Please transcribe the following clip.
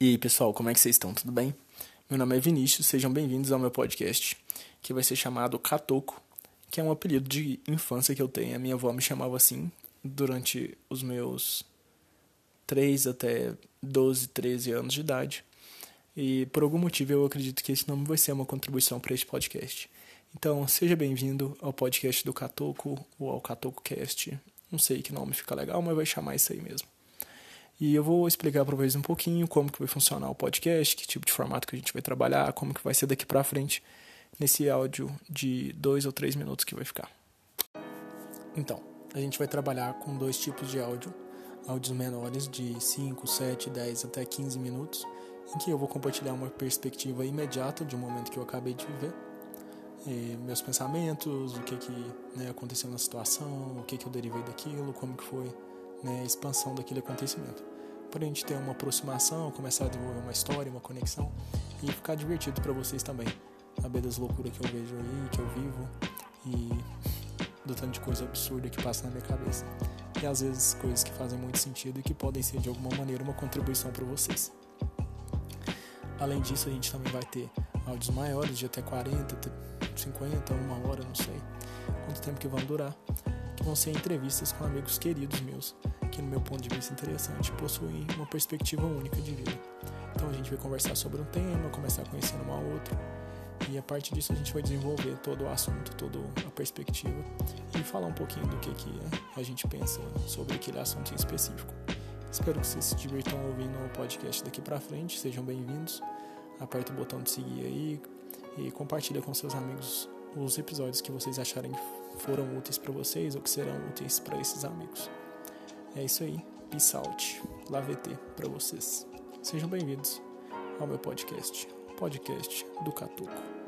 E aí, pessoal, como é que vocês estão? Tudo bem? Meu nome é Vinícius, sejam bem-vindos ao meu podcast, que vai ser chamado Catoco, que é um apelido de infância que eu tenho. A minha avó me chamava assim durante os meus 3 até 12, 13 anos de idade. E por algum motivo eu acredito que esse nome vai ser uma contribuição para este podcast. Então, seja bem-vindo ao podcast do Catoco ou ao Catoco Cast. Não sei que nome fica legal, mas vai chamar isso aí mesmo. E eu vou explicar para vocês um pouquinho como que vai funcionar o podcast, que tipo de formato que a gente vai trabalhar, como que vai ser daqui para frente nesse áudio de dois ou três minutos que vai ficar. Então, a gente vai trabalhar com dois tipos de áudio, áudios menores de 5, 7, 10 até 15 minutos, em que eu vou compartilhar uma perspectiva imediata de um momento que eu acabei de viver, meus pensamentos, o que que né, aconteceu na situação, o que que eu derivei daquilo, como que foi né, a expansão daquele acontecimento. Para a gente ter uma aproximação, começar a desenvolver uma história, uma conexão e ficar divertido para vocês também. Saber das loucuras que eu vejo aí, que eu vivo e do tanto de coisa absurda que passa na minha cabeça. E às vezes coisas que fazem muito sentido e que podem ser de alguma maneira uma contribuição para vocês. Além disso, a gente também vai ter áudios maiores, de até 40, 50, uma hora, não sei quanto tempo que vão durar, que vão ser entrevistas com amigos queridos meus, que no meu ponto de vista interessante, possuem uma perspectiva única de vida. Então a gente vai conversar sobre um tema, começar conhecendo uma outra, e a partir disso a gente vai desenvolver todo o assunto, toda a perspectiva e falar um pouquinho do que, que a gente pensa sobre aquele assunto em específico. Espero que vocês se divirtam ouvindo o podcast daqui para frente, sejam bem-vindos. Aperta o botão de seguir aí e compartilha com seus amigos os episódios que vocês acharem foram úteis para vocês ou que serão úteis para esses amigos. É isso aí. Peace out. VT para vocês. Sejam bem-vindos ao meu podcast, podcast do Catuco.